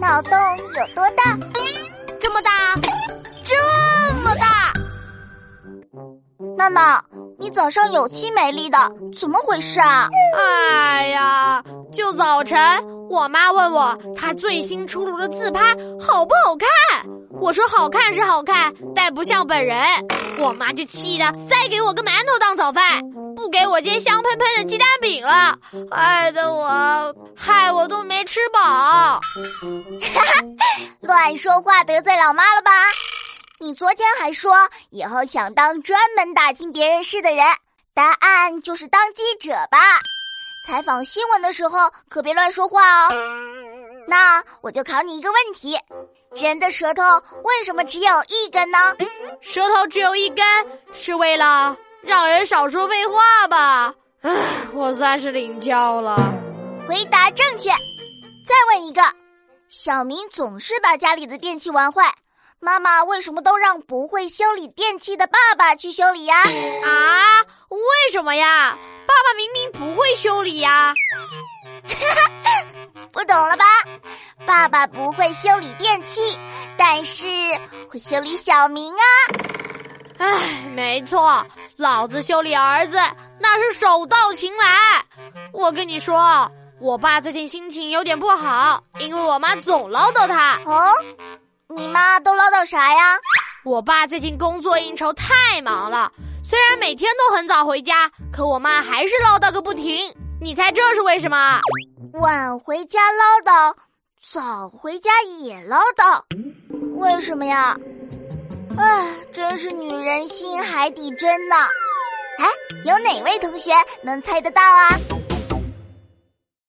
脑洞有多大？这么大，这么大！闹闹，你早上有气没力的，怎么回事啊？哎呀，就早晨，我妈问我她最新出炉的自拍好不好看，我说好看是好看，但不像本人。我妈就气的塞给我个馒头当早饭，不给我煎香喷喷的鸡蛋饼了，害得我害我都没吃饱。哈哈，乱说话得罪老妈了吧？你昨天还说以后想当专门打听别人事的人，答案就是当记者吧？采访新闻的时候可别乱说话哦。那我就考你一个问题：人的舌头为什么只有一根呢？舌头只有一根是为了让人少说废话吧？唉，我算是领教了。回答正确。再问一个：小明总是把家里的电器玩坏。妈妈为什么都让不会修理电器的爸爸去修理呀？啊，为什么呀？爸爸明明不会修理呀！不懂了吧？爸爸不会修理电器，但是会修理小明啊！唉，没错，老子修理儿子那是手到擒来。我跟你说，我爸最近心情有点不好，因为我妈总唠叨他。哦。你妈都唠叨啥呀？我爸最近工作应酬太忙了，虽然每天都很早回家，可我妈还是唠叨个不停。你猜这是为什么？晚回家唠叨，早回家也唠叨，为什么呀？唉，真是女人心海底针呢！哎，有哪位同学能猜得到啊？